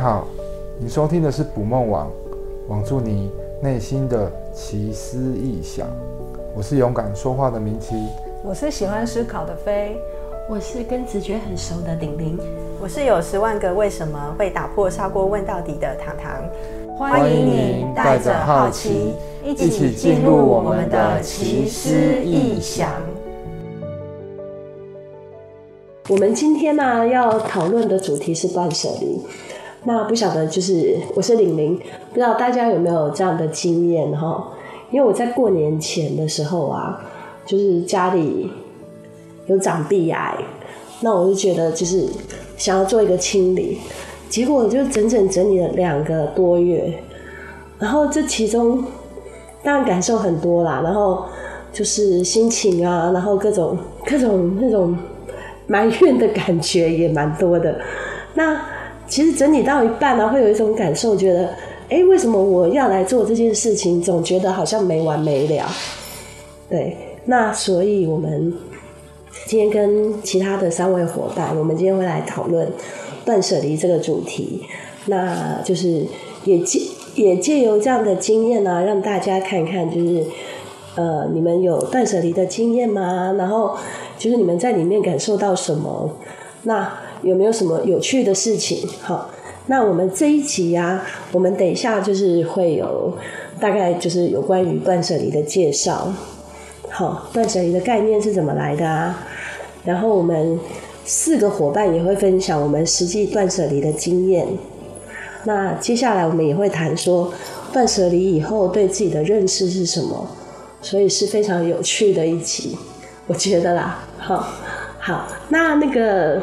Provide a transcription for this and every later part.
好，你收听的是捕梦网，网住你内心的奇思异想。我是勇敢说话的明奇，我是喜欢思考的飞，我是跟直觉很熟的玲玲，我是有十万个为什么会打破砂锅问到底的糖糖。欢迎你带着好奇，一起进入我们的奇思异想。我们今天呢、啊、要讨论的主题是断舍离。那不晓得就是我是玲玲，不知道大家有没有这样的经验哈？因为我在过年前的时候啊，就是家里有长辈癌，那我就觉得就是想要做一个清理，结果就整整整理了两个多月，然后这其中当然感受很多啦，然后就是心情啊，然后各种各种那种。埋怨的感觉也蛮多的。那其实整理到一半呢，会有一种感受，觉得，哎，为什么我要来做这件事情？总觉得好像没完没了。对，那所以我们今天跟其他的三位伙伴，我们今天会来讨论断舍离这个主题。那就是也借也借由这样的经验呢，让大家看看，就是呃，你们有断舍离的经验吗？然后。就是你们在里面感受到什么？那有没有什么有趣的事情？好，那我们这一集呀、我们等一下就是会有大概就是有关于断舍离的介绍。好，断舍离的概念是怎么来的啊？然后我们四个伙伴也会分享我们实际断舍离的经验。那接下来我们也会谈说断舍离以后对自己的认识是什么，所以是非常有趣的一集。我觉得啦，好，好，那那个，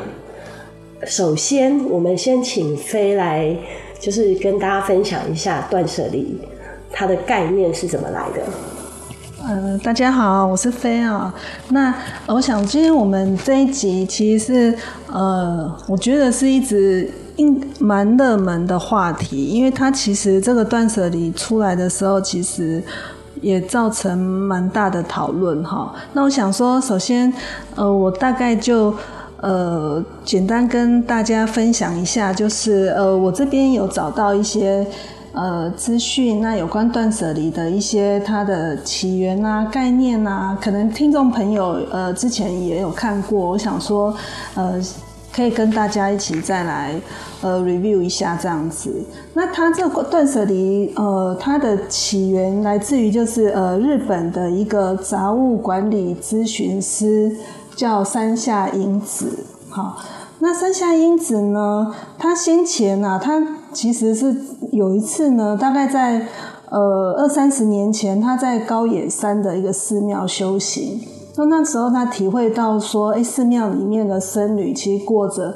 首先我们先请飞来，就是跟大家分享一下断舍离它的概念是怎么来的。呃，大家好，我是飞啊。那我想今天我们这一集其实是呃，我觉得是一直应蛮热门的话题，因为它其实这个断舍离出来的时候，其实。也造成蛮大的讨论哈。那我想说，首先，呃，我大概就呃简单跟大家分享一下，就是呃我这边有找到一些呃资讯，那有关断舍离的一些它的起源啊、概念啊，可能听众朋友呃之前也有看过。我想说，呃。可以跟大家一起再来呃 review 一下这样子。那它这个断舍离呃，它的起源来自于就是呃日本的一个杂物管理咨询师叫山下英子。好，那山下英子呢，他先前啊，他其实是有一次呢，大概在呃二三十年前，他在高野山的一个寺庙修行。那那时候他体会到说，哎，寺庙里面的僧侣其实过着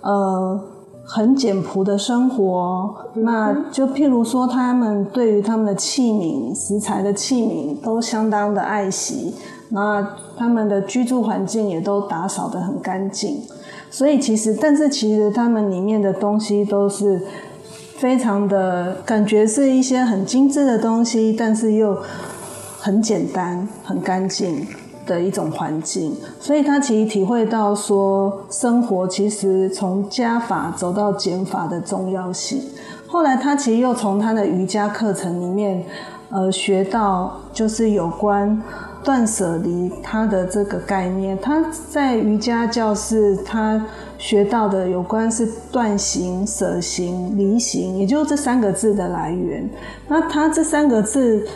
呃很简朴的生活。那就譬如说，他们对于他们的器皿、食材的器皿都相当的爱惜，那他们的居住环境也都打扫得很干净。所以其实，但是其实他们里面的东西都是非常的，感觉是一些很精致的东西，但是又很简单、很干净。的一种环境，所以他其实体会到说，生活其实从加法走到减法的重要性。后来他其实又从他的瑜伽课程里面，呃，学到就是有关断舍离他的这个概念。他在瑜伽教室他学到的有关是断行、舍行、离行，也就是这三个字的来源。那他这三个字。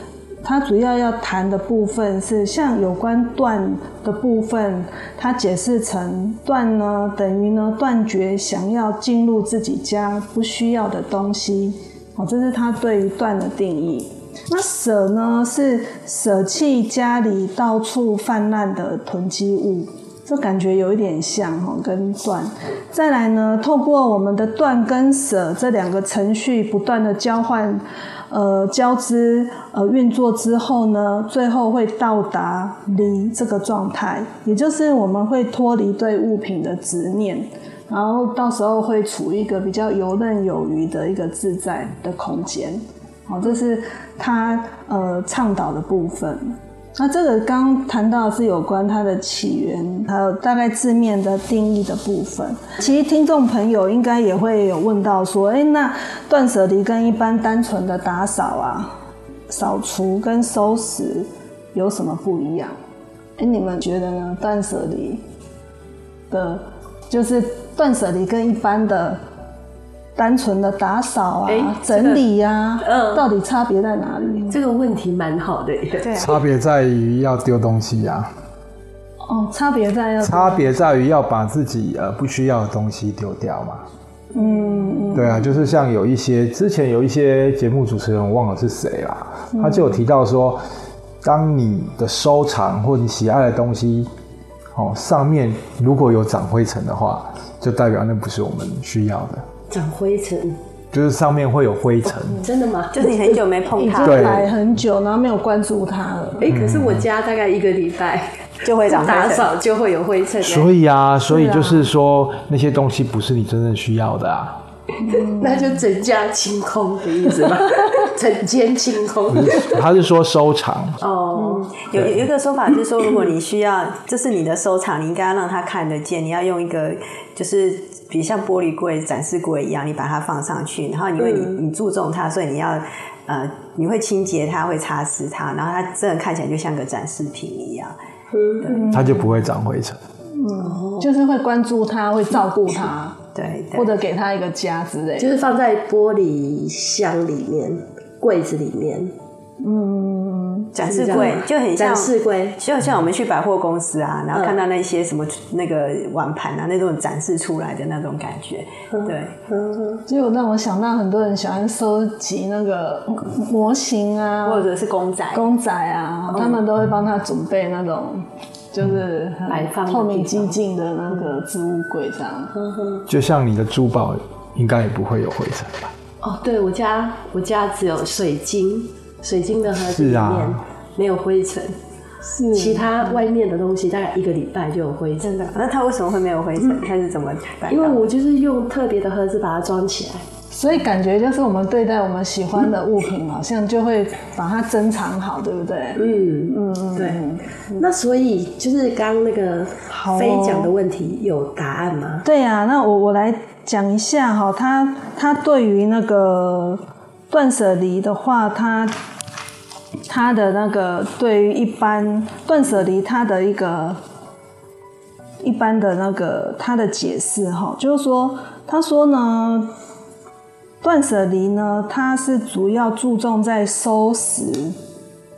它主要要谈的部分是像有关断的部分，它解释成断呢等于呢断绝想要进入自己家不需要的东西，哦，这是它对于断的定义。那舍呢是舍弃家里到处泛滥的囤积物，这感觉有一点像哈，跟断。再来呢，透过我们的断跟舍这两个程序不断的交换。呃，交织呃运作之后呢，最后会到达离这个状态，也就是我们会脱离对物品的执念，然后到时候会处一个比较游刃有余的一个自在的空间。好，这是他呃倡导的部分。那这个刚谈到是有关它的起源，还有大概字面的定义的部分。其实听众朋友应该也会有问到说，哎，那断舍离跟一般单纯的打扫啊、扫除跟收拾有什么不一样？哎，你们觉得呢？断舍离的，就是断舍离跟一般的。单纯的打扫啊、欸、整理呀、啊，嗯，到底差别在哪里？这个问题蛮好的，对，差别在于要丢东西呀、啊。哦，差别在要差别在于要把自己呃不需要的东西丢掉嘛。嗯，对啊，就是像有一些之前有一些节目主持人，我忘了是谁啦，他就有提到说，当你的收藏或你喜爱的东西，哦，上面如果有长灰尘的话，就代表那不是我们需要的。长灰尘，就是上面会有灰尘。真的吗？就是你很久没碰它，对，买很久，然后没有关注它了。哎、欸，可是我家大概一个礼拜 就会长打扫就会有灰尘。所以啊，所以就是说那些东西不是你真正需要的啊。嗯、那就整家清空的意思吗？整间清空。他是说收藏哦、嗯。有有一个说法是说，如果你需要，这是你的收藏，你应该要让他看得见。你要用一个就是。比如像玻璃柜、展示柜一样，你把它放上去，然后因为你你注重它，所以你要呃，你会清洁它，会擦拭它，然后它真的看起来就像个展示品一样，对，它就不会长灰尘。嗯，就是会关注它，会照顾它，对，或者给它一个家之类，就是放在玻璃箱里面、柜子里面。嗯，展示柜就很像展示柜，就像我们去百货公司啊，然后看到那些什么那个碗盘啊，那种展示出来的那种感觉，对，嗯就让我想到很多人喜欢收集那个模型啊，或者是公仔，公仔啊，他们都会帮他准备那种就是摆放透明几净的那个置物柜这样。就像你的珠宝应该也不会有灰尘吧？哦，对，我家我家只有水晶。水晶的盒子里面没有灰尘，是、啊、其他外面的东西大概一个礼拜就有灰尘的。那它为什么会没有灰尘？它、嗯、是怎么办？因为我就是用特别的盒子把它装起来，所以感觉就是我们对待我们喜欢的物品，好像就会把它珍藏好，对不对？嗯嗯嗯对。那所以就是刚刚那个飞讲的问题有答案吗？对呀、啊，那我我来讲一下哈，他他对于那个断舍离的话，他。他的那个对于一般断舍离，他的一个一般的那个他的解释哈，就是说，他说呢，断舍离呢，他是主要注重在收拾。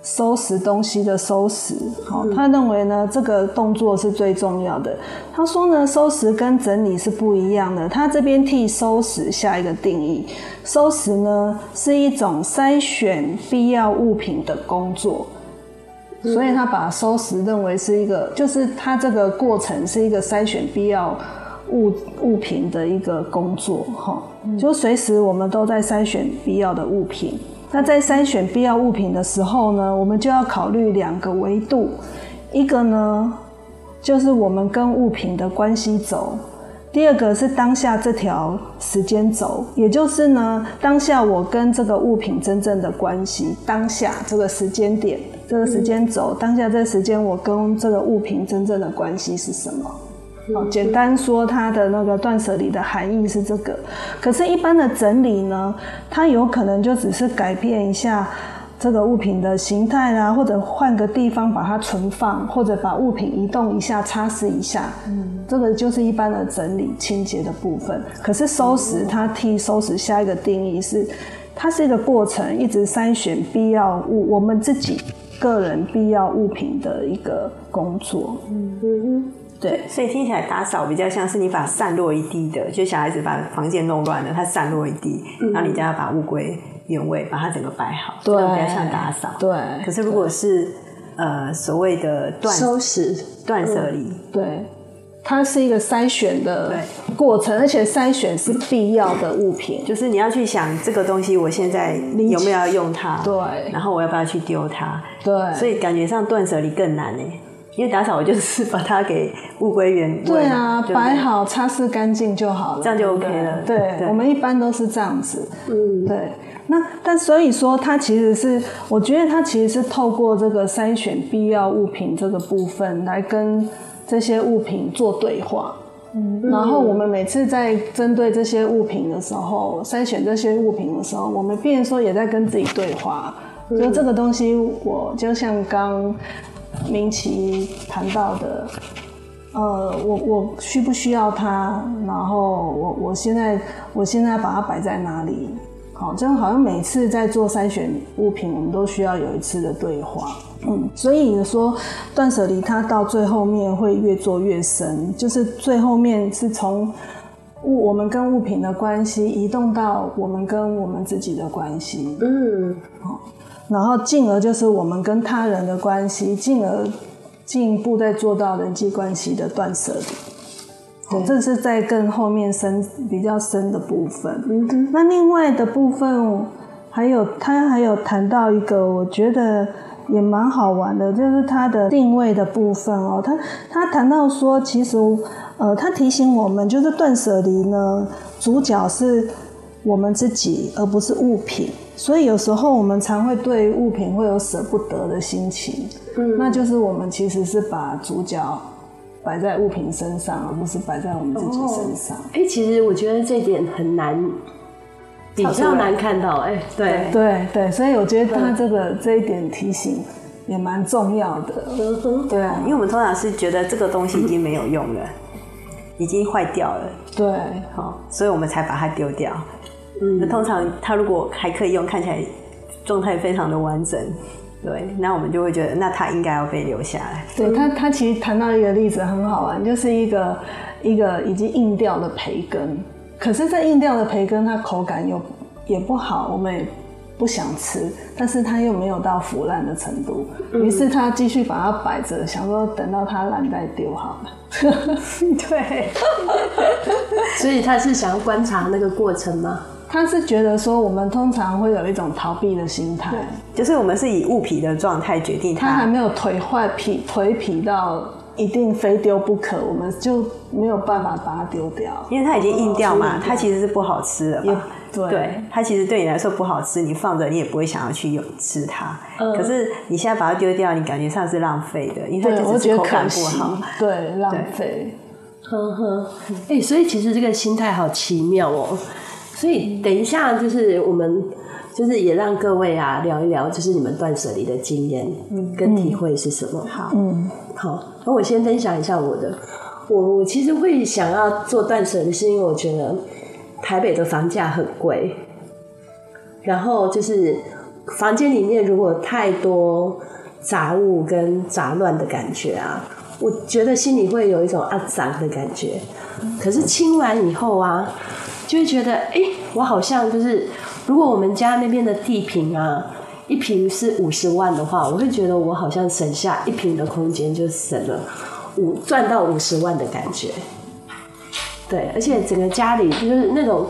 收拾东西的收拾，好，他认为呢，这个动作是最重要的。他说呢，收拾跟整理是不一样的。他这边替收拾下一个定义，收拾呢是一种筛选必要物品的工作，所以他把收拾认为是一个，就是他这个过程是一个筛选必要物物品的一个工作，哈，就随时我们都在筛选必要的物品。那在筛选必要物品的时候呢，我们就要考虑两个维度，一个呢就是我们跟物品的关系轴，第二个是当下这条时间轴，也就是呢当下我跟这个物品真正的关系，当下这个时间点，这个时间轴，当下这时间我跟这个物品真正的关系是什么？好，简单说，它的那个断舍离的含义是这个。可是，一般的整理呢，它有可能就只是改变一下这个物品的形态啦，或者换个地方把它存放，或者把物品移动一下、擦拭一下。嗯，这个就是一般的整理清洁的部分。可是收拾，它替收拾下一个定义是，它是一个过程，一直筛选必要物，我们自己个人必要物品的一个工作。嗯嗯。对，所以听起来打扫比较像是你把散落一地的，就小孩子把房间弄乱了，他散落一地，嗯、然后你就要把物归原位，把它整个摆好，对，比较像打扫。对。可是如果是呃所谓的断收拾、断舍离，对，它是一个筛选的过程，而且筛选是必要的物品，就是你要去想这个东西我现在有没有要用它，对，然后我要不要去丢它，对，所以感觉上断舍离更难呢。因为打扫我就是把它给物归原位。对啊，摆好，擦拭干净就好了，这样就 OK 了。对，对我们一般都是这样子。嗯，对。那但所以说，它其实是，我觉得它其实是透过这个筛选必要物品这个部分来跟这些物品做对话。嗯，然后我们每次在针对这些物品的时候，筛选这些物品的时候，我们变成说也在跟自己对话。嗯、就这个东西，我就像刚明奇谈到的，呃，我我需不需要它？然后我我现在我现在把它摆在哪里？好，这样好像每次在做筛选物品，我们都需要有一次的对话。嗯，所以说断舍离它到最后面会越做越深，就是最后面是从物我们跟物品的关系移动到我们跟我们自己的关系。嗯，好。然后进而就是我们跟他人的关系，进而进一步再做到人际关系的断舍离。对，这是在更后面深比较深的部分。那另外的部分还有他还有谈到一个，我觉得也蛮好玩的，就是他的定位的部分哦。他他谈到说，其实呃，他提醒我们，就是断舍离呢，主角是我们自己，而不是物品。所以有时候我们常会对物品会有舍不得的心情，嗯，那就是我们其实是把主角摆在物品身上，而不是摆在我们自己身上。哎、哦欸，其实我觉得这点很难，比较难看到。哎、欸，对对对，所以我觉得他这个这一点提醒也蛮重要的。嗯，对啊，因为我们通常是觉得这个东西已经没有用了，已经坏掉了，对，好，所以我们才把它丢掉。嗯，那通常它如果还可以用，看起来状态非常的完整，对，那我们就会觉得，那它应该要被留下来。对，他，他其实谈到一个例子很好玩，就是一个一个已经硬掉的培根，可是这硬掉的培根它口感又也不好，我们也不想吃，但是它又没有到腐烂的程度，于是他继续把它摆着，想说等到它烂再丢好了。对，所以他是想要观察那个过程吗？他是觉得说，我们通常会有一种逃避的心态，就是我们是以物品的状态决定它，它还没有颓坏皮颓皮到一定非丢不可，我们就没有办法把它丢掉，因为它已经硬掉嘛，它其实是不好吃的嘛。对，对，它其实对你来说不好吃，你放着你也不会想要去有吃它。嗯。可是你现在把它丢掉，你感觉上是浪费的，因为它就是口感不好。对，浪费。呵呵，哎，所以其实这个心态好奇妙哦。所以等一下，就是我们就是也让各位啊聊一聊，就是你们断舍离的经验跟体会是什么？嗯、好，嗯，好，那我先分享一下我的。我我其实会想要做断舍离，是因为我觉得台北的房价很贵，然后就是房间里面如果太多杂物跟杂乱的感觉啊，我觉得心里会有一种肮脏的感觉。可是清完以后啊。就会觉得，哎、我好像就是，如果我们家那边的地坪啊，一坪是五十万的话，我会觉得我好像省下一坪的空间，就省了五赚到五十万的感觉。对，而且整个家里就是那种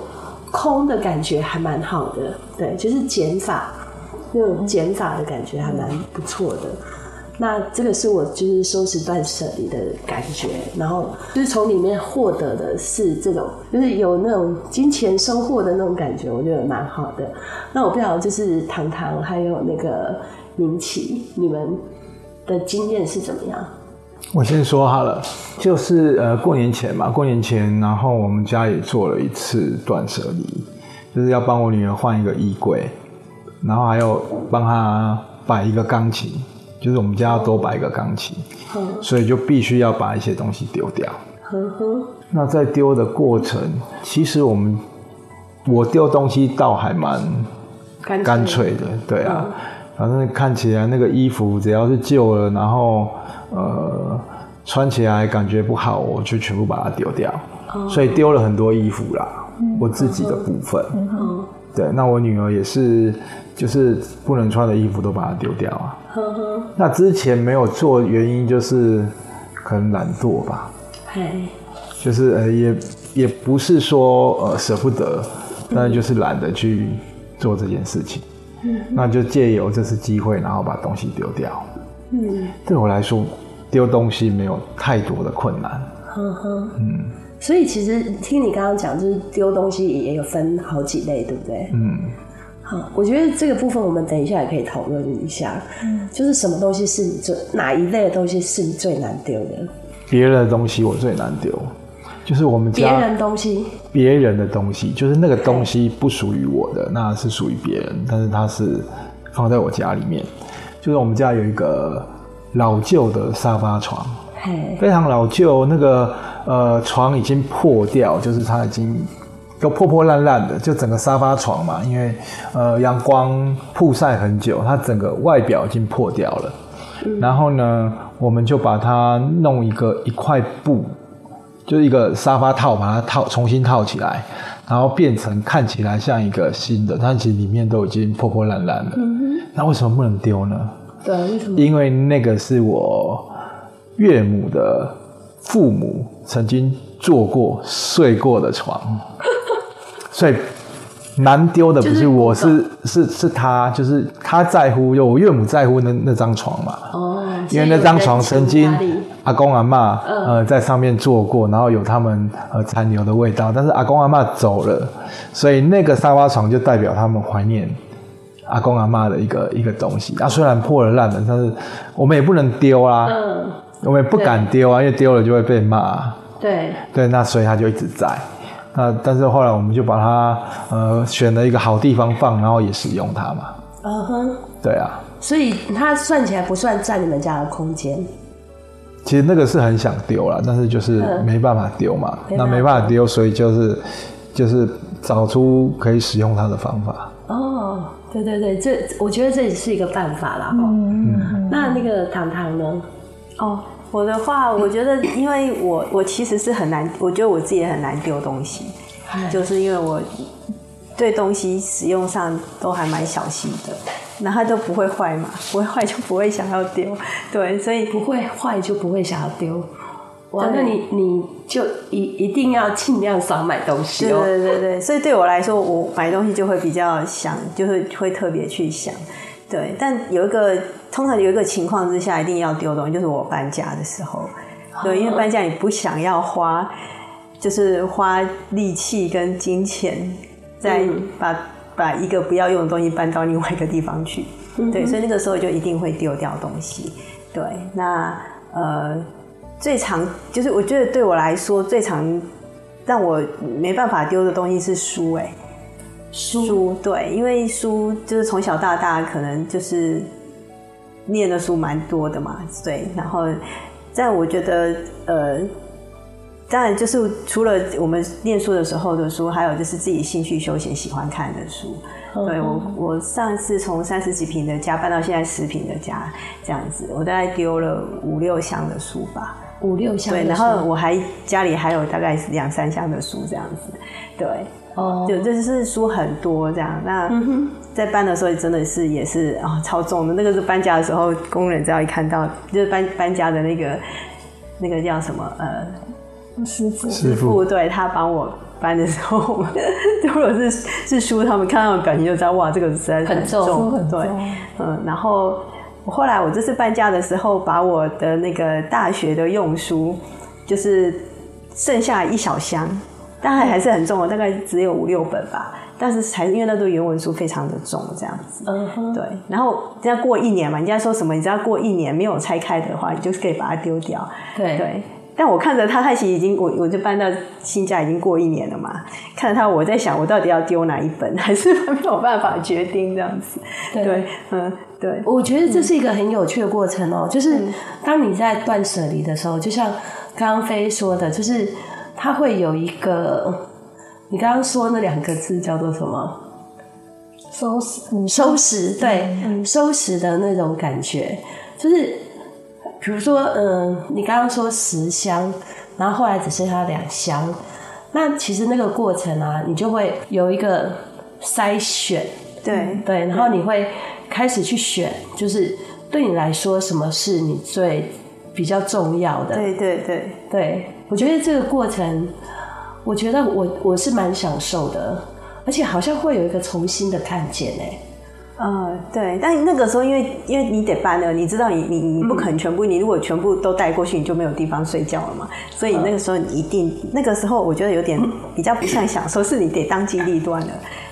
空的感觉还蛮好的，对，就是减法，那种减法的感觉还蛮不错的。那这个是我就是收拾断舍离的感觉，然后就是从里面获得的是这种，就是有那种金钱收获的那种感觉，我觉得蛮好的。那我不知道就是唐唐还有那个明琦，你们的经验是怎么样？我先说好了，就是呃过年前嘛，过年前，然后我们家也做了一次断舍离，就是要帮我女儿换一个衣柜，然后还有帮她摆一个钢琴。就是我们家要多摆一个钢琴，所以就必须要把一些东西丢掉。那在丢的过程，其实我们我丢东西倒还蛮干脆。的，对啊，反正看起来那个衣服只要是旧了，然后呃穿起来感觉不好，我就全部把它丢掉。所以丢了很多衣服啦，我自己的部分。对，那我女儿也是，就是不能穿的衣服都把它丢掉啊。呵呵，那之前没有做，原因就是可能懒惰吧。嘿，就是呃，也也不是说呃舍不得，但就是懒得去做这件事情。嗯，那就借由这次机会，然后把东西丢掉。嗯，对我来说，丢东西没有太多的困难。呵呵嗯，所以其实听你刚刚讲，就是丢东西也有分好几类，对不对？嗯。好，我觉得这个部分我们等一下也可以讨论一下。嗯，就是什么东西是你最哪一类的东西是你最难丢的？别人的东西我最难丢，就是我们家别人东西，别人的东西，就是那个东西不属于我的，那是属于别人，但是它是放在我家里面。就是我们家有一个老旧的沙发床，非常老旧，那个呃床已经破掉，就是它已经。都破破烂烂的，就整个沙发床嘛，因为呃阳光曝晒很久，它整个外表已经破掉了。嗯、然后呢，我们就把它弄一个一块布，就是一个沙发套，把它套重新套起来，然后变成看起来像一个新的，但其实里面都已经破破烂烂了。嗯哼。那为什么不能丢呢？对，为什么？因为那个是我岳母的父母曾经坐过、睡过的床。所以难丢的不是我，是是是他，就是他在乎，就我岳母在乎那那张床嘛。哦。因为那张床曾经阿公阿妈呃在上面坐过，然后有他们呃残留的味道。但是阿公阿妈走了，所以那个沙发床就代表他们怀念阿公阿妈的一个一个东西。啊，虽然破了烂了，但是我们也不能丢啊。嗯。我们也不敢丢啊，因为丢了就会被骂。对。对，那所以他就一直在。那但是后来我们就把它呃选了一个好地方放，然后也使用它嘛。嗯哼、uh。对啊。所以它算起来不算占你们家的空间。其实那个是很想丢了，但是就是没办法丢嘛。Uh, 那没办法丢，所以就是就是找出可以使用它的方法。哦，oh, 对对对，这我觉得这也是一个办法啦。嗯。嗯，那那个糖糖呢？哦。Oh. 我的话，我觉得，因为我我其实是很难，我觉得我自己也很难丢东西，就是因为我对东西使用上都还蛮小心的，那它都不会坏嘛，不会坏就不会想要丢，对，所以不会坏就不会想要丢。哇，那你你就一一定要尽量少买东西哦。对对对，所以对我来说，我买东西就会比较想，就是会特别去想。对，但有一个通常有一个情况之下一定要丢东西，就是我搬家的时候。对，因为搬家你不想要花，就是花力气跟金钱，再把、嗯、把一个不要用的东西搬到另外一个地方去。嗯、对，所以那个时候就一定会丢掉东西。对，那呃，最常就是我觉得对我来说最常让我没办法丢的东西是书，哎。书对，因为书就是从小到大可能就是念的书蛮多的嘛，对。然后，但我觉得呃，当然就是除了我们念书的时候的书，还有就是自己兴趣休闲喜欢看的书。嗯、对我，我上次从三十几平的家搬到现在十平的家，这样子，我大概丢了五六箱的书吧，五六箱。对，然后我还家里还有大概两三箱的书这样子，对。哦，就这是书很多这样，那在搬的时候真的是也是啊、哦、超重的。那个是搬家的时候，工人只要一看到就是搬搬家的那个那个叫什么呃师傅师傅，对他帮我搬的时候，如果是是书，他们看到我表情就知道哇，这个实在是很重很重。对，嗯，然后后来我这次搬家的时候，把我的那个大学的用书，就是剩下一小箱。但还还是很重哦，大概只有五六本吧。但是还是因为那堆原文书非常的重，这样子。嗯哼。对，然后只要过一年嘛，人家说什么？你只要过一年没有拆开的话，你就可以把它丢掉。对对。但我看着他，他其实已经我我就搬到新家已经过一年了嘛。看着他，我在想，我到底要丢哪一本？还是没有办法决定这样子。对，对，嗯，对。我觉得这是一个很有趣的过程哦，就是当你在断舍离的时候，就像刚刚飞说的，就是。它会有一个，你刚刚说那两个字叫做什么？收拾，收拾，对，嗯、收拾的那种感觉，就是，比如说，嗯，你刚刚说十箱，然后后来只剩下两箱，那其实那个过程啊，你就会有一个筛选，对对，然后你会开始去选，就是对你来说，什么是你最比较重要的？对对对对。我觉得这个过程，我觉得我我是蛮享受的，而且好像会有一个重新的看见哎。呃，对，但那个时候因为因为你得搬了，你知道你你你不可能全部，你如果全部都带过去，你就没有地方睡觉了嘛。所以那个时候你一定，那个时候我觉得有点比较不像享受，是你得当机立断了，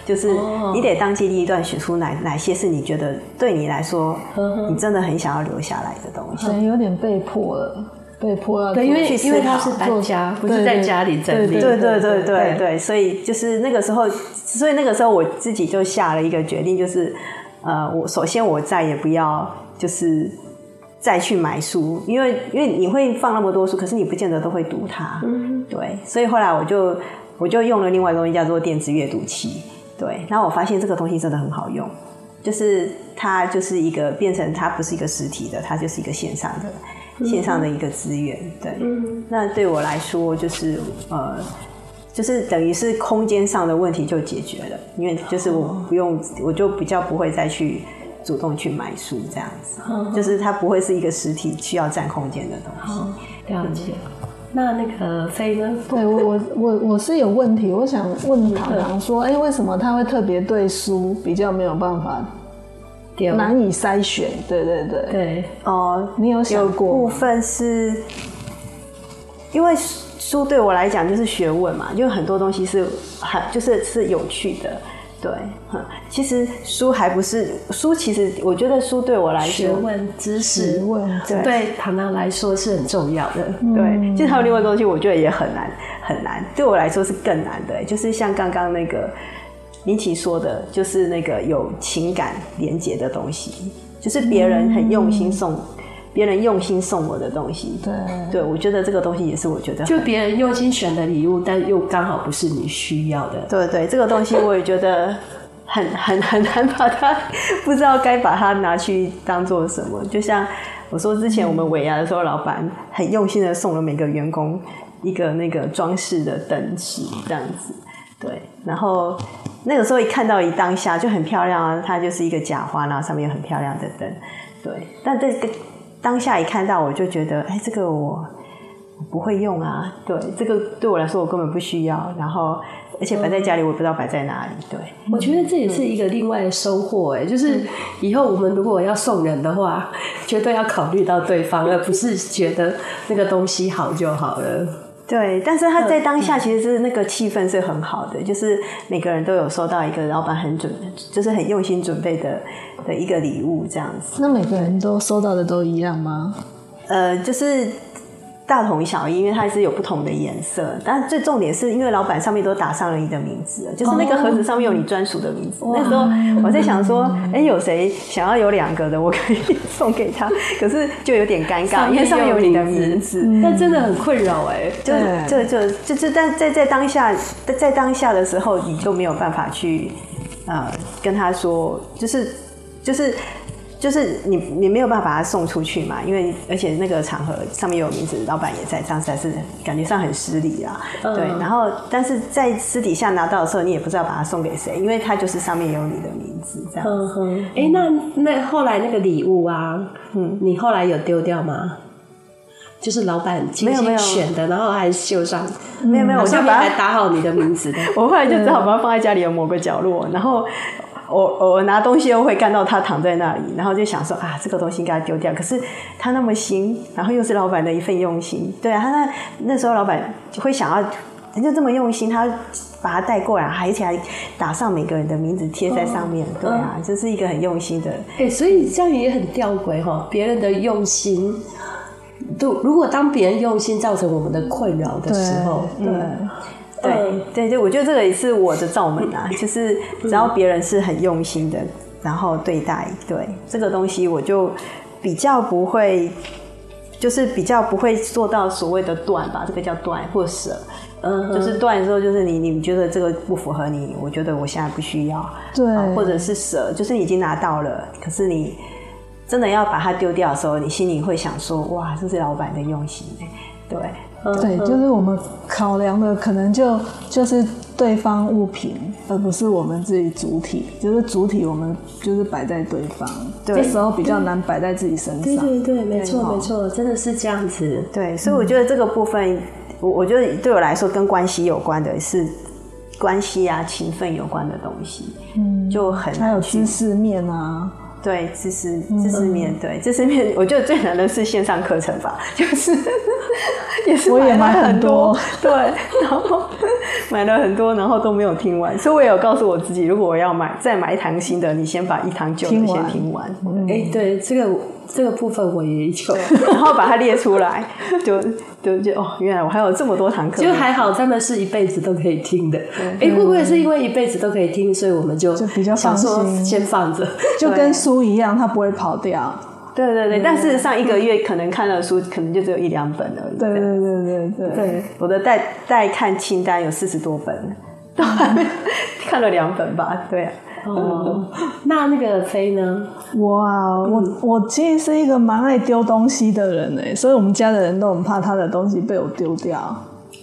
就是你得当机立断选出哪哪些是你觉得对你来说，你真的很想要留下来的东西。可能有点被迫了，被迫要对，因为因为他是作家，不是在家里整理。对对对对对，所以就是那个时候，所以那个时候我自己就下了一个决定，就是。呃，我首先我再也不要就是再去买书，因为因为你会放那么多书，可是你不见得都会读它。嗯，对，所以后来我就我就用了另外一个东西叫做电子阅读器。对，然后我发现这个东西真的很好用，就是它就是一个变成它不是一个实体的，它就是一个线上的线上的一个资源。对，嗯，那对我来说就是呃。就是等于是空间上的问题就解决了，因为就是我不用，我就比较不会再去主动去买书这样子，就是它不会是一个实体需要占空间的东西。了解。那那个飞呢？对我我我我是有问题，我想问唐唐说，哎，为什么他会特别对书比较没有办法难以筛选？对对对对。哦，你有想过？部分是因为。书对我来讲就是学问嘛，因为很多东西是很就是是有趣的，对，其实书还不是书，其实我觉得书对我来说，学问知识，问对对唐唐来说是很重要的，嗯、对。其实还有另外一个东西，我觉得也很难很难，对我来说是更难的，就是像刚刚那个林奇说的，就是那个有情感连接的东西，就是别人很用心送。嗯别人用心送我的东西，对，对我觉得这个东西也是我觉得，就别人用心选的礼物，但又刚好不是你需要的，对对，这个东西我也觉得很 很很难把它，不知道该把它拿去当做什么。就像我说之前我们尾牙的时候，老板很用心的送了每个员工一个那个装饰的灯饰，这样子，对，然后那个时候一看到一当下就很漂亮啊，它就是一个假花，然后上面有很漂亮的灯，对，但这个。当下一看到我就觉得，哎，这个我不会用啊。对，这个对我来说我根本不需要。然后，而且摆在家里我也不知道摆在哪里。对，我觉得这也是一个另外的收获。哎，就是以后我们如果要送人的话，绝对要考虑到对方，而不是觉得那个东西好就好了。对，但是他在当下其实是那个气氛是很好的，就是每个人都有收到一个老板很准，就是很用心准备的的一个礼物这样子。那每个人都收到的都一样吗？呃，就是。大同小异，因为它是有不同的颜色，但最重点是因为老板上面都打上了你的名字，就是那个盒子上面有你专属的名字。Oh. 那时候我在想说，哎、欸，有谁想要有两个的，我可以送给他，可是就有点尴尬，因为上面有你的名字，那真的很困扰哎。就就就就是在在在当下，在当下的时候，你就没有办法去呃跟他说，就是就是。就是你，你没有办法把它送出去嘛，因为而且那个场合上面有名字，老板也在，这样实在是感觉上很失礼啊。嗯、对，然后但是在私底下拿到的时候，你也不知道把它送给谁，因为它就是上面有你的名字这样。嗯哼。哎、欸，那那后来那个礼物啊，嗯，你后来有丢掉吗？就是老板精心选的，然后还绣上，没有没有，我就把它还打好你的名字的。我后来就只好把它放在家里的某个角落，然后。我我拿东西又会看到他躺在那里，然后就想说啊，这个东西应该丢掉。可是他那么新，然后又是老板的一份用心，对啊，他那那时候老板会想要，人家这么用心，他把它带过来，还而且还打上每个人的名字贴在上面，哦、对啊，这、嗯、是一个很用心的。哎，所以这样也很吊诡哈，别人的用心，都如果当别人用心造成我们的困扰的时候，对。对嗯对。对对，我觉得这个也是我的罩门啊，就是只要别人是很用心的，然后对待，对这个东西，我就比较不会，就是比较不会做到所谓的断吧，这个叫断或舍，嗯，就是断的时候，就是你你觉得这个不符合你，我觉得我现在不需要，对，或者是舍，就是你已经拿到了，可是你真的要把它丢掉的时候，你心里会想说，哇，这是老板的用心，对。对，就是我们考量的可能就就是对方物品，而不是我们自己主体。就是主体，我们就是摆在对方，对，这时候比较难摆在自己身上。对对对，没错没错，真的是这样子。对，所以我觉得这个部分，我我觉得对我来说跟关系有关的是，关系啊、情分有关的东西，嗯，就很还有知识面啊。对，知识知识面，对知识面，我觉得最难的是线上课程吧，就是 也是我也买很多，对，然后 买了很多，然后都没有听完，所以我也有告诉我自己，如果我要买再买一堂新的，你先把一堂旧的先听完。哎，对，这个这个部分我也有，然后把它列出来，就就就哦，原来我还有这么多堂课，就还好，他们是一辈子都可以听的。哎，会不会是因为一辈子都可以听，所以我们就就比较想说，先放着，就跟书一样，它不会跑掉。对对对，但事实上一个月可能看的书可能就只有一两本而已。对对对对对对，我的待待看清单有四十多本，都还没看了两本吧？对。哦，那那个飞呢？我啊，我我其实是一个蛮爱丢东西的人哎，所以我们家的人都很怕他的东西被我丢掉。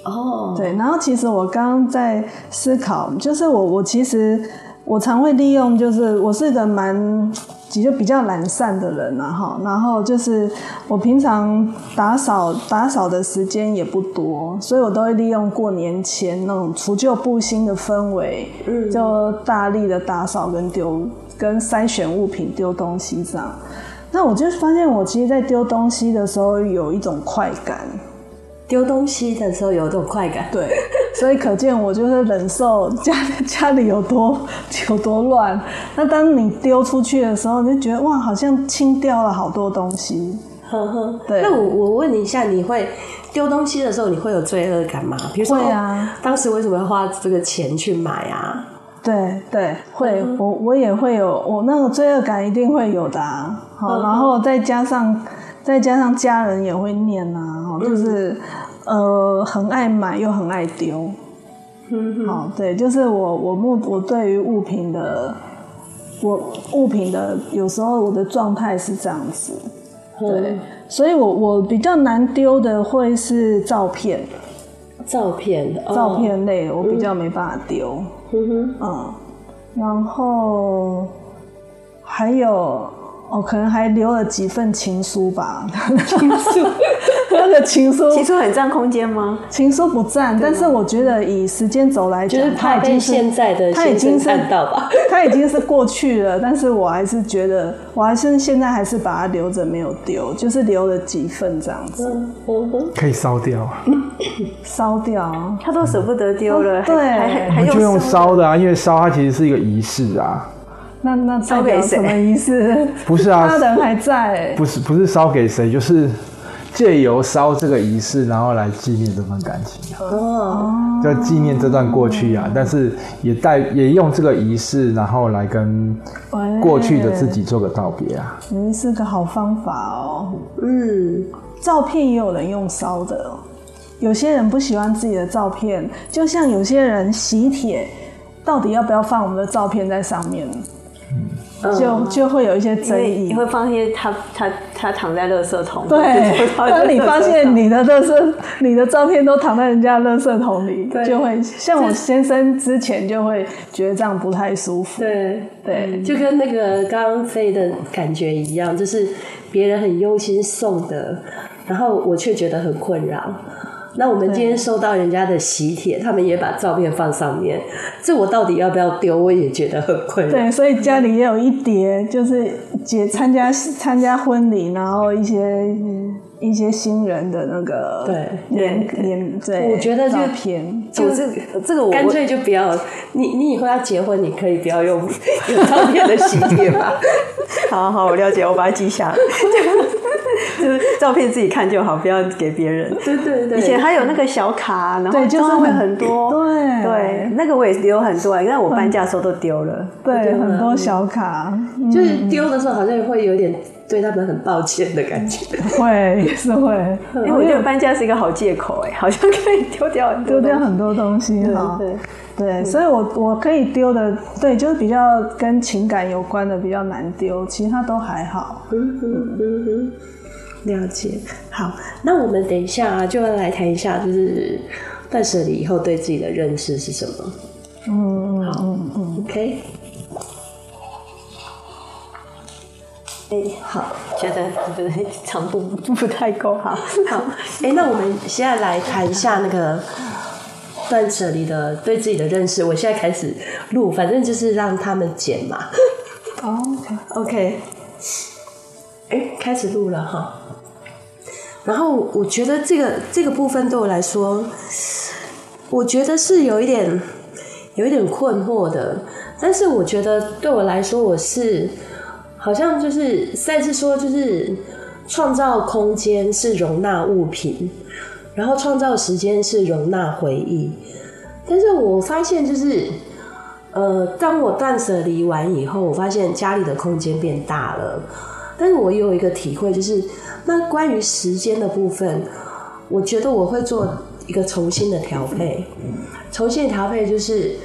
哦，对，然后其实我刚刚在思考，就是我我其实我常会利用，就是我是一个蛮。就比较懒散的人呐，哈，然后就是我平常打扫打扫的时间也不多，所以我都会利用过年前那种除旧布新的氛围，嗯，就大力的打扫跟丢跟筛选物品丢东西这样。那我就发现，我其实，在丢东西的时候有一种快感。丢东西的时候有这种快感，对，所以可见我就是忍受家家里有多有多乱。那当你丢出去的时候，你就觉得哇，好像清掉了好多东西。呵呵，对。那我我问你一下，你会丢东西的时候，你会有罪恶感吗？比如说，啊，当时为什么要花这个钱去买啊？对对，会，我我也会有，我那个罪恶感一定会有的啊。好，然后再加上。再加上家人也会念呐，就是、嗯、呃很爱买又很爱丢，嗯好对，就是我我目我对于物品的我物品的有时候我的状态是这样子，对，嗯、所以我我比较难丢的会是照片，照片的照片类的我比较没办法丢，嗯哼，嗯，然后还有。哦，可能还留了几份情书吧。情书，那个情书，情书很占空间吗？情书不占，但是我觉得以时间轴来讲，就是他已经现在的他已经看到吧，他已经是过去了。但是我还是觉得，我还是现在还是把它留着没有丢，就是留了几份这样子。可以烧掉，烧掉，他都舍不得丢了。对，还就用烧的啊，因为烧它其实是一个仪式啊。那那烧给谁？什么意思？不是啊，他人还在。不是不是烧给谁，就是借由烧这个仪式，然后来纪念这份感情哦，就纪念这段过去啊。但是也带也用这个仪式，然后来跟过去的自己做个道别啊。嗯，是个好方法哦。嗯，照片也有人用烧的，有些人不喜欢自己的照片，就像有些人喜帖，到底要不要放我们的照片在上面？就就会有一些争议，你会发现他他他躺在垃圾桶。对，当你发现你的垃圾，你的照片都躺在人家垃圾桶里，就会像我先生之前就会觉得这样不太舒服。对对，就跟那个刚刚飞的感觉一样，就是别人很用心送的，然后我却觉得很困扰。那我们今天收到人家的喜帖，他们也把照片放上面，这我到底要不要丢？我也觉得很困扰。对，所以家里也有一叠，就是结参加参加婚礼，然后一些一些新人的那个对连连对，我觉得就偏就这个这个我干脆就不要。你你以后要结婚，你可以不要用 有照片的喜帖吧？好好，我了解，我把它记下来。就 是照片自己看就好，不要给别人。对对对。以前还有那个小卡，然后就是会很多。对对，那个我也留很多，因为我搬家的时候都丢了。对，很多小卡，就是丢的时候好像会有点对他们很抱歉的感觉。会也是会，因为我觉得搬家是一个好借口，哎，好像可以丢掉丢掉很多东西哈。对对，所以我我可以丢的，对，就是比较跟情感有关的比较难丢，其他都还好。嗯嗯嗯嗯。了解，好，那我们等一下啊，就要来谈一下，就是断舍离以后对自己的认识是什么？嗯，好，嗯嗯，OK。哎、欸，好，觉得觉得长度 不太够，好，好，哎、欸，那我们现在来谈一下那个断舍离的对自己的认识，我现在开始录，反正就是让他们剪嘛。哦，OK。OK，哎，开始录了哈。然后我觉得这个这个部分对我来说，我觉得是有一点有一点困惑的。但是我觉得对我来说，我是好像就是赛斯说，就是创造空间是容纳物品，然后创造时间是容纳回忆。但是我发现就是，呃，当我断舍离完以后，我发现家里的空间变大了。但是我有一个体会，就是那关于时间的部分，我觉得我会做一个重新的调配，重新调配就是。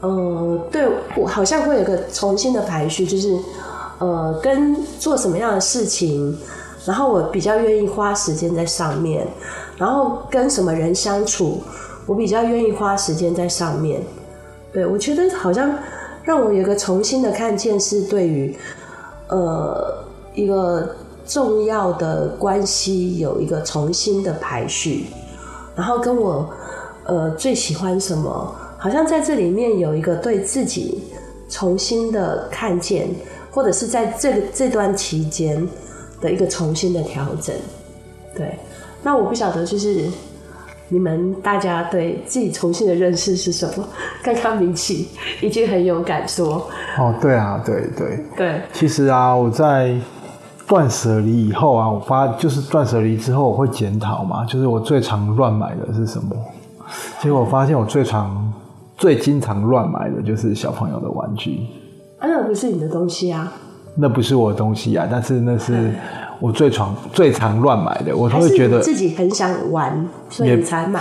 呃，对我好像会有个重新的排序，就是呃，跟做什么样的事情，然后我比较愿意花时间在上面，然后跟什么人相处，我比较愿意花时间在上面。对，我觉得好像让我有个重新的看见，是对于呃一个重要的关系有一个重新的排序，然后跟我呃最喜欢什么。好像在这里面有一个对自己重新的看见，或者是在这个这段期间的一个重新的调整。对，那我不晓得，就是你们大家对自己重新的认识是什么？刚刚明启已经很有感说。哦，对啊，对对对。其实啊，我在断舍离以后啊，我发就是断舍离之后，我会检讨嘛，就是我最常乱买的是什么？结果我发现我最常。最经常乱买的就是小朋友的玩具，啊，那不是你的东西啊？那不是我的东西啊，但是那是我最常最常乱买的。我都会觉得自己很想玩，所以才买，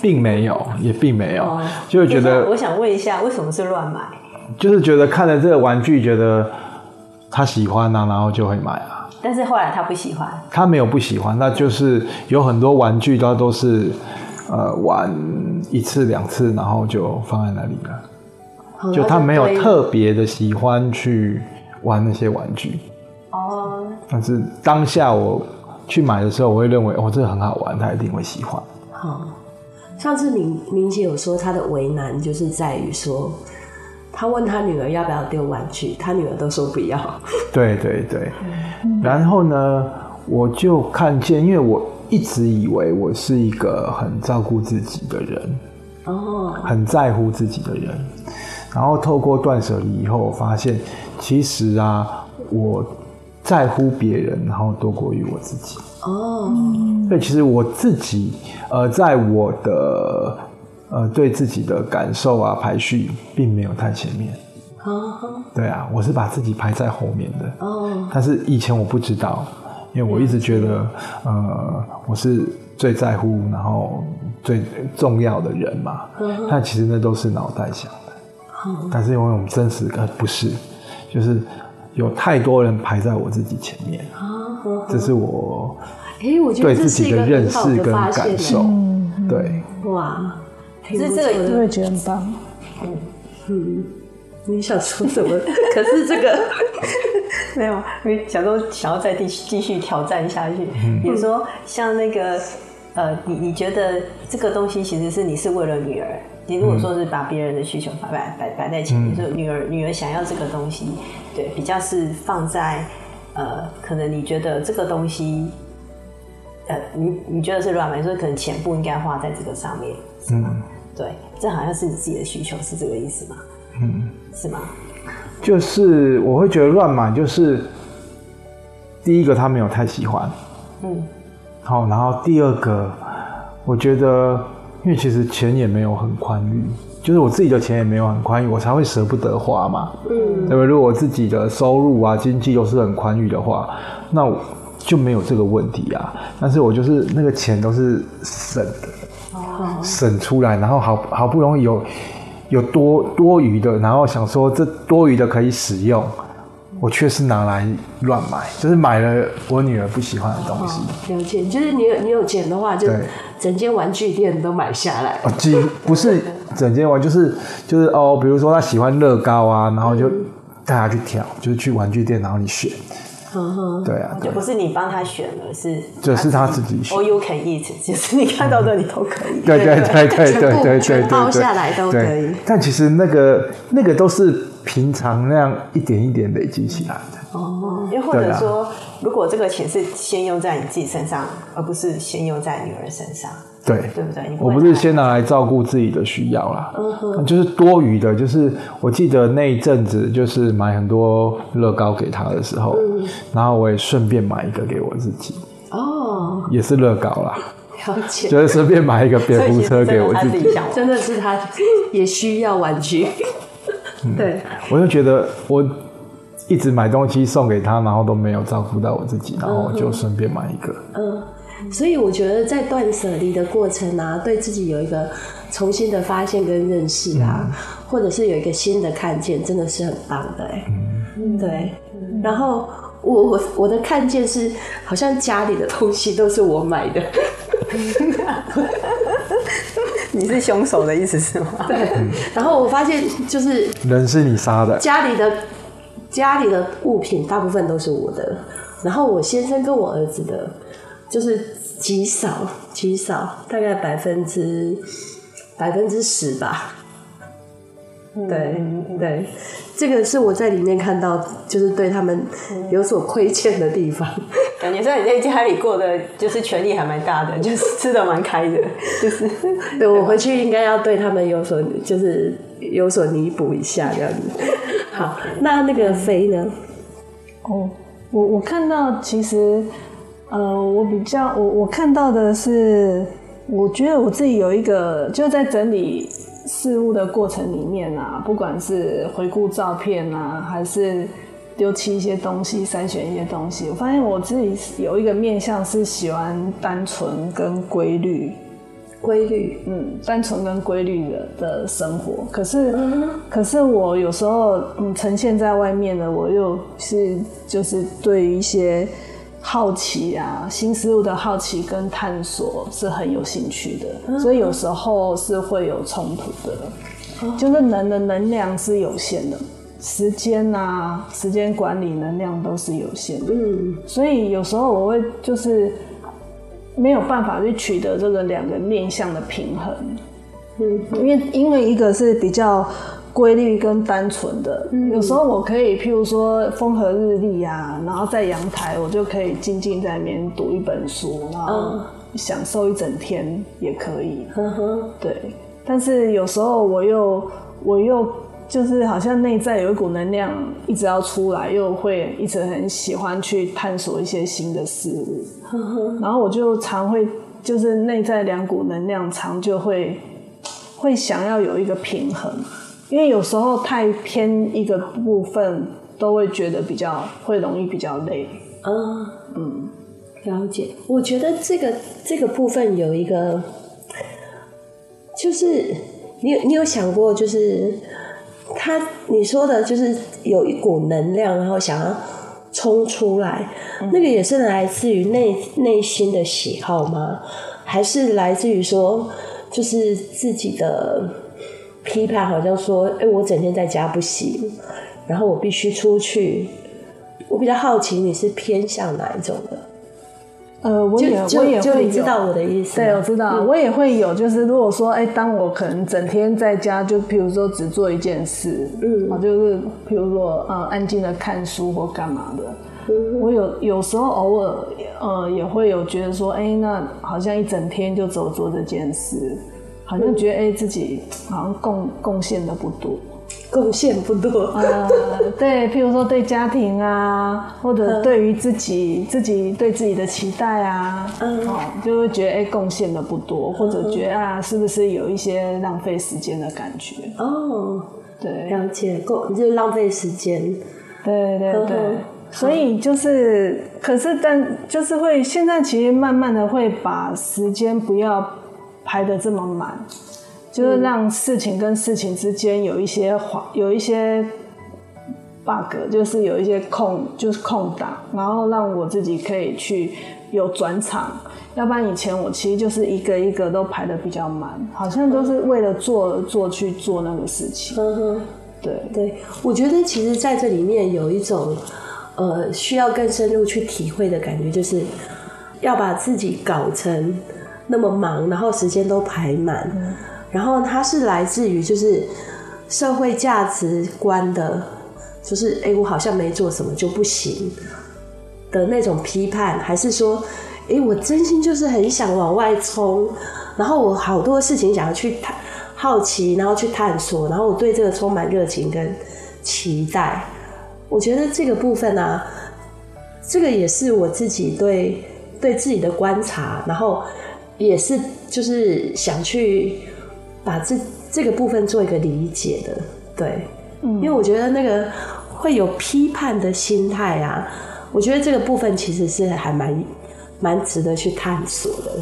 并没有，也并没有，就会觉得。我想问一下，为什么是乱买？就是觉得看了这个玩具，觉得他喜欢啊，然后就会买啊。但是后来他不喜欢，他没有不喜欢，那就是有很多玩具他都是。呃，玩一次两次，然后就放在那里了。哦、就他没有特别的喜欢去玩那些玩具。哦。但是当下我去买的时候，我会认为哦，这个很好玩，他一定会喜欢。好、哦，上次明明姐有说他的为难就是在于说，他问他女儿要不要丢玩具，他女儿都说不要。对对对。嗯、然后呢，我就看见，因为我。一直以为我是一个很照顾自己的人，哦，很在乎自己的人。然后透过断舍离以后，我发现其实啊，我在乎别人，然后多过于我自己。哦，所以其实我自己，呃，在我的呃对自己的感受啊排序，并没有太前面。哦，对啊，我是把自己排在后面的。哦，但是以前我不知道。因为我一直觉得，呃，我是最在乎，然后最重要的人嘛。但其实那都是脑袋想的。但是因为我们真实的不是，就是有太多人排在我自自己前面。这是我对自己的认识跟感受。对。哇，可是这个也会觉得很棒。嗯嗯。你想说什么？可是这个 没有，因为小周想要再继继续挑战下去。嗯、比如说，像那个呃，你你觉得这个东西其实是你是为了女儿？你如果说是把别人的需求摆摆摆摆在前面，说、嗯、女儿女儿想要这个东西，对，比较是放在呃，可能你觉得这个东西，呃，你你觉得是乱买，所以可能钱不应该花在这个上面，嗯，对，这好像是你自己的需求，是这个意思吗？嗯，是吗？就是我会觉得乱买，就是第一个他没有太喜欢，嗯，好，然后第二个，我觉得因为其实钱也没有很宽裕，就是我自己的钱也没有很宽裕，我才会舍不得花嘛，嗯，因为如果我自己的收入啊、经济都是很宽裕的话，那就没有这个问题啊。但是我就是那个钱都是省的，哦，省出来，然后好好不容易有。有多多余的，然后想说这多余的可以使用，我却是拿来乱买，就是买了我女儿不喜欢的东西。了解，就是你有你有钱的话，就整间玩具店都买下来。哦，几不是整间玩，就是就是哦，比如说他喜欢乐高啊，然后就带他去挑，就是去玩具店，然后你选，嗯哼，对啊，不是你帮他选了，是就是他自己选。Or you can eat，就是你看到这你都可以。对对对对对对对，下来都可以。但其实那个那个都是平常那样一点一点累积起来的。哦，又或者说，如果这个钱是先用在你自己身上，而不是先用在女儿身上。对，对不对？我不是先拿来照顾自己的需要啦，嗯哼，就是多余的。就是我记得那一阵子，就是买很多乐高给他的时候，嗯，然后我也顺便买一个给我自己，哦，也是乐高啦，了解，就是顺便买一个蝙蝠车给我自己，真的是他也需要玩具，嗯、对，我就觉得我一直买东西送给他，然后都没有照顾到我自己，然后我就顺便买一个，嗯。所以我觉得在断舍离的过程啊，对自己有一个重新的发现跟认识啊，嗯、或者是有一个新的看见，真的是很棒的哎。嗯，对。然后我我我的看见是，好像家里的东西都是我买的。你是凶手的意思是吗？对。然后我发现就是人是你杀的，家里的家里的物品大部分都是我的，然后我先生跟我儿子的。就是极少极少，大概百分之百分之十吧。对对，这个是我在里面看到，就是对他们有所亏欠的地方。感觉在你在家里过的，就是权力还蛮大的，就是吃的蛮开的。就是对，我回去应该要对他们有所，就是有所弥补一下这样子。好，那那个飞呢？哦，我我看到其实。呃，我比较我我看到的是，我觉得我自己有一个，就在整理事物的过程里面啊，不管是回顾照片啊，还是丢弃一些东西、筛选一些东西，我发现我自己有一个面向是喜欢单纯跟规律，规律，嗯，单纯跟规律的的生活。可是，可是我有时候，嗯，呈现在外面的，我又是就是对于一些。好奇啊，新事物的好奇跟探索是很有兴趣的，嗯、所以有时候是会有冲突的。嗯、就是人的能量是有限的，时间啊，时间管理能量都是有限的。嗯，所以有时候我会就是没有办法去取得这个两个面向的平衡。嗯，因为因为一个是比较。规律跟单纯的，嗯、有时候我可以，譬如说风和日丽啊，然后在阳台，我就可以静静在里面读一本书，然后享受一整天也可以。嗯，对。但是有时候我又我又就是好像内在有一股能量一直要出来，又会一直很喜欢去探索一些新的事物。然后我就常会就是内在两股能量常就会会想要有一个平衡。因为有时候太偏一个部分，都会觉得比较会容易比较累。嗯嗯，了解。我觉得这个这个部分有一个，就是你有你有想过，就是他你说的，就是有一股能量，然后想要冲出来，嗯、那个也是来自于内内心的喜好吗？还是来自于说，就是自己的？批判好像说，哎、欸，我整天在家不行，然后我必须出去。我比较好奇，你是偏向哪一种的？呃，我也我也会知道我的意思。对，我知道，嗯、我也会有。就是如果说，哎、欸，当我可能整天在家，就譬如说只做一件事，嗯，就是譬如说，呃，安静的看书或干嘛的。嗯、我有有时候偶尔，呃，也会有觉得说，哎、欸，那好像一整天就只做这件事。好像觉得哎、欸，自己好像贡贡献的不多，贡献不多。呃，对，譬如说对家庭啊，或者对于自己、嗯、自己对自己的期待啊，嗯，哦，就会觉得哎，贡献的不多，或者觉得啊，是不是有一些浪费时间的感觉？哦，对，了解，够就是浪费时间。对对对，嗯、所以就是，可是但就是会现在其实慢慢的会把时间不要。排的这么满，就是让事情跟事情之间有一些有一些 bug，就是有一些空，就是空档，然后让我自己可以去有转场。要不然以前我其实就是一个一个都排的比较满，好像都是为了做而做去做那个事情。嗯哼，对对，我觉得其实在这里面有一种呃，需要更深入去体会的感觉，就是要把自己搞成那么忙，然后时间都排满，嗯、然后它是来自于就是社会价值观的，就是哎、欸，我好像没做什么就不行。的那种批判，还是说，哎、欸，我真心就是很想往外冲，然后我好多事情想要去探好奇，然后去探索，然后我对这个充满热情跟期待。我觉得这个部分啊，这个也是我自己对对自己的观察，然后也是就是想去把这这个部分做一个理解的，对，嗯，因为我觉得那个会有批判的心态啊，我觉得这个部分其实是还蛮蛮值得去探索的，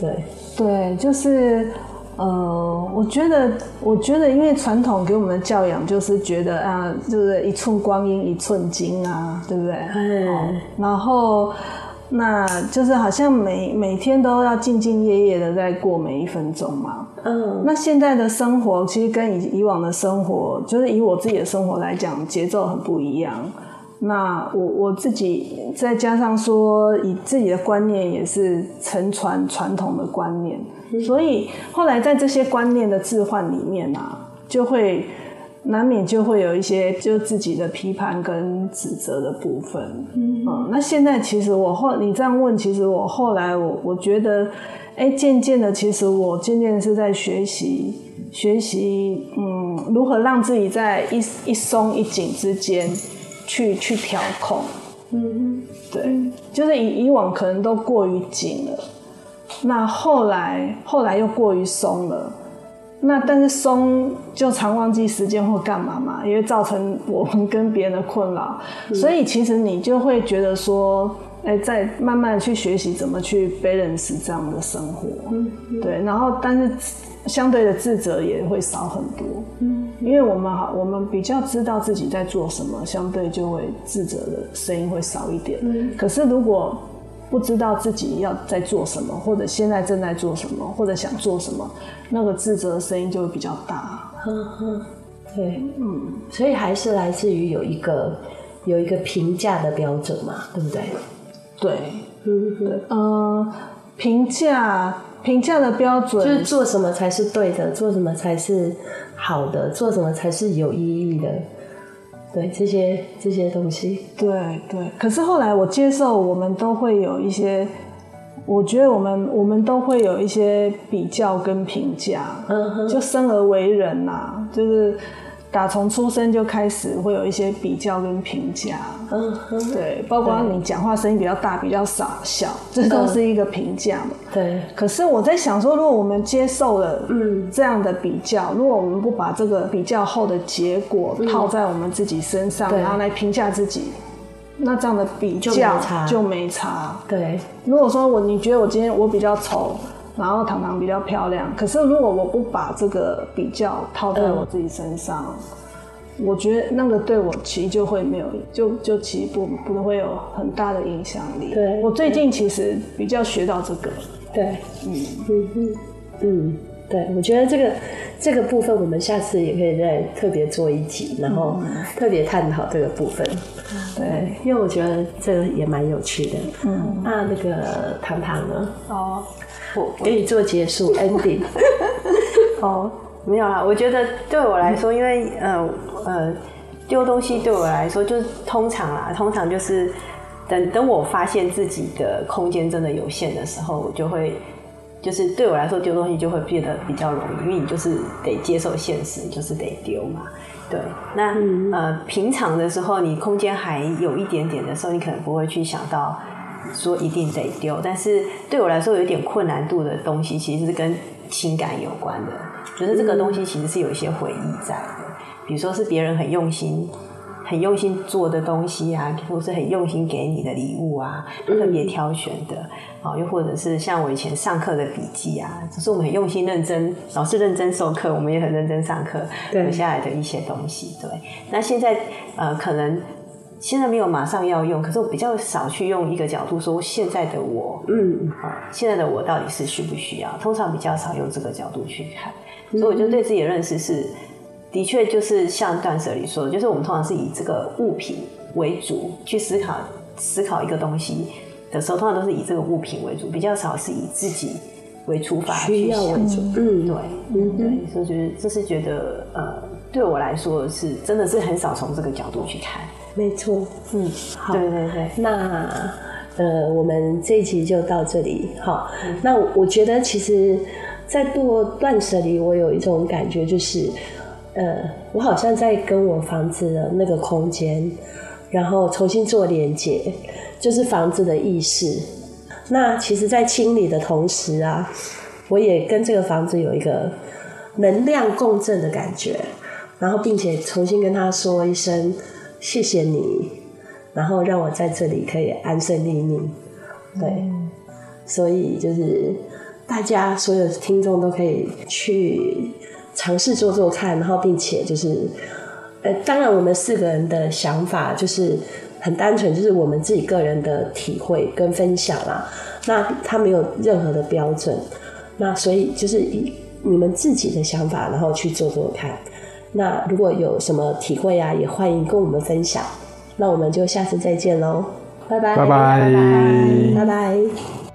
对，对，就是。呃，我觉得，我觉得，因为传统给我们的教养就是觉得啊，就是一寸光阴一寸金啊，对不对？嗯、哦。然后，那就是好像每每天都要兢兢业业的在过每一分钟嘛。嗯。那现在的生活其实跟以以往的生活，就是以我自己的生活来讲，节奏很不一样。那我我自己再加上说，以自己的观念也是承传传统的观念。所以后来在这些观念的置换里面啊，就会难免就会有一些就自己的批判跟指责的部分。嗯，嗯，那现在其实我后你这样问，其实我后来我我觉得，哎，渐渐的，其实我渐渐是在学习学习，嗯，如何让自己在一一松一紧之间去去调控。嗯，对，就是以以往可能都过于紧了。那后来，后来又过于松了。那但是松就常忘记时间或干嘛嘛，因为造成我们跟别人的困扰。嗯、所以其实你就会觉得说，哎、欸，在慢慢去学习怎么去 balance 这样的生活。嗯嗯、对，然后但是相对的自责也会少很多。嗯，因为我们好，我们比较知道自己在做什么，相对就会自责的声音会少一点。嗯，可是如果不知道自己要在做什么，或者现在正在做什么，或者想做什么，那个自责的声音就会比较大。呵呵，对，嗯，所以还是来自于有一个有一个评价的标准嘛，对不对？对，嗯，对，呃，评价评价的标准就是做什么才是对的，做什么才是好的，做什么才是有意义的。对这些这些东西，对对。可是后来我接受，我们都会有一些，我觉得我们我们都会有一些比较跟评价。嗯哼，就生而为人呐、啊，就是。打从出生就开始会有一些比较跟评价，对，包括你讲话声音比较大、比较傻、小，这都是一个评价嘛。对。可是我在想说，如果我们接受了嗯这样的比较，如果我们不把这个比较后的结果套在我们自己身上，然后来评价自己，那这样的比较就没差。对。如果说我你觉得我今天我比较丑。然后糖糖比较漂亮，可是如果我不把这个比较套在我自己身上，嗯、我觉得那个对我其实就会没有，就就其实不不会有很大的影响力。对，我最近其实比较学到这个。对，嗯。嗯嗯嗯，对，我觉得这个这个部分我们下次也可以再特别做一集，然后特别探讨这个部分。嗯、对，因为我觉得这个也蛮有趣的。嗯，那那个糖糖呢？哦。我给你做结束 ending。哦，没有啦。我觉得对我来说，因为呃呃，丢东西对我来说，就是通常啦，通常就是等等我发现自己的空间真的有限的时候，我就会就是对我来说丢东西就会变得比较容易，因为你就是得接受现实，就是得丢嘛。对，那、嗯、呃平常的时候，你空间还有一点点的时候，你可能不会去想到。说一定得丢，但是对我来说有一点困难度的东西，其实是跟情感有关的。就是这个东西其实是有一些回忆在的，比如说是别人很用心、很用心做的东西啊，或是很用心给你的礼物啊，特别挑选的。好，又或者是像我以前上课的笔记啊，就是我们很用心认真，老师认真授课，我们也很认真上课留下来的一些东西。对，那现在呃，可能。现在没有马上要用，可是我比较少去用一个角度说现在的我，嗯，啊，现在的我到底是需不需要？通常比较少用这个角度去看，所以我就对自己的认识是，的确就是像断舍离说的，就是我们通常是以这个物品为主去思考思考一个东西的时候，通常都是以这个物品为主，比较少是以自己为出发需要为主。嗯，对，嗯对，所以觉得这是觉得呃，对我来说是真的是很少从这个角度去看。没错，嗯，好，对对对，那呃，我们这一集就到这里。好，嗯、那我觉得其实，在做断舍离，我有一种感觉，就是呃，我好像在跟我房子的那个空间，然后重新做连接，就是房子的意识。那其实，在清理的同时啊，我也跟这个房子有一个能量共振的感觉，然后并且重新跟他说一声。谢谢你，然后让我在这里可以安身立命。对，嗯、所以就是大家所有听众都可以去尝试做做看，然后并且就是，呃，当然我们四个人的想法就是很单纯，就是我们自己个人的体会跟分享啦。那他没有任何的标准，那所以就是以你们自己的想法，然后去做做看。那如果有什么体会啊，也欢迎跟我们分享。那我们就下次再见喽，拜拜，拜拜，拜拜。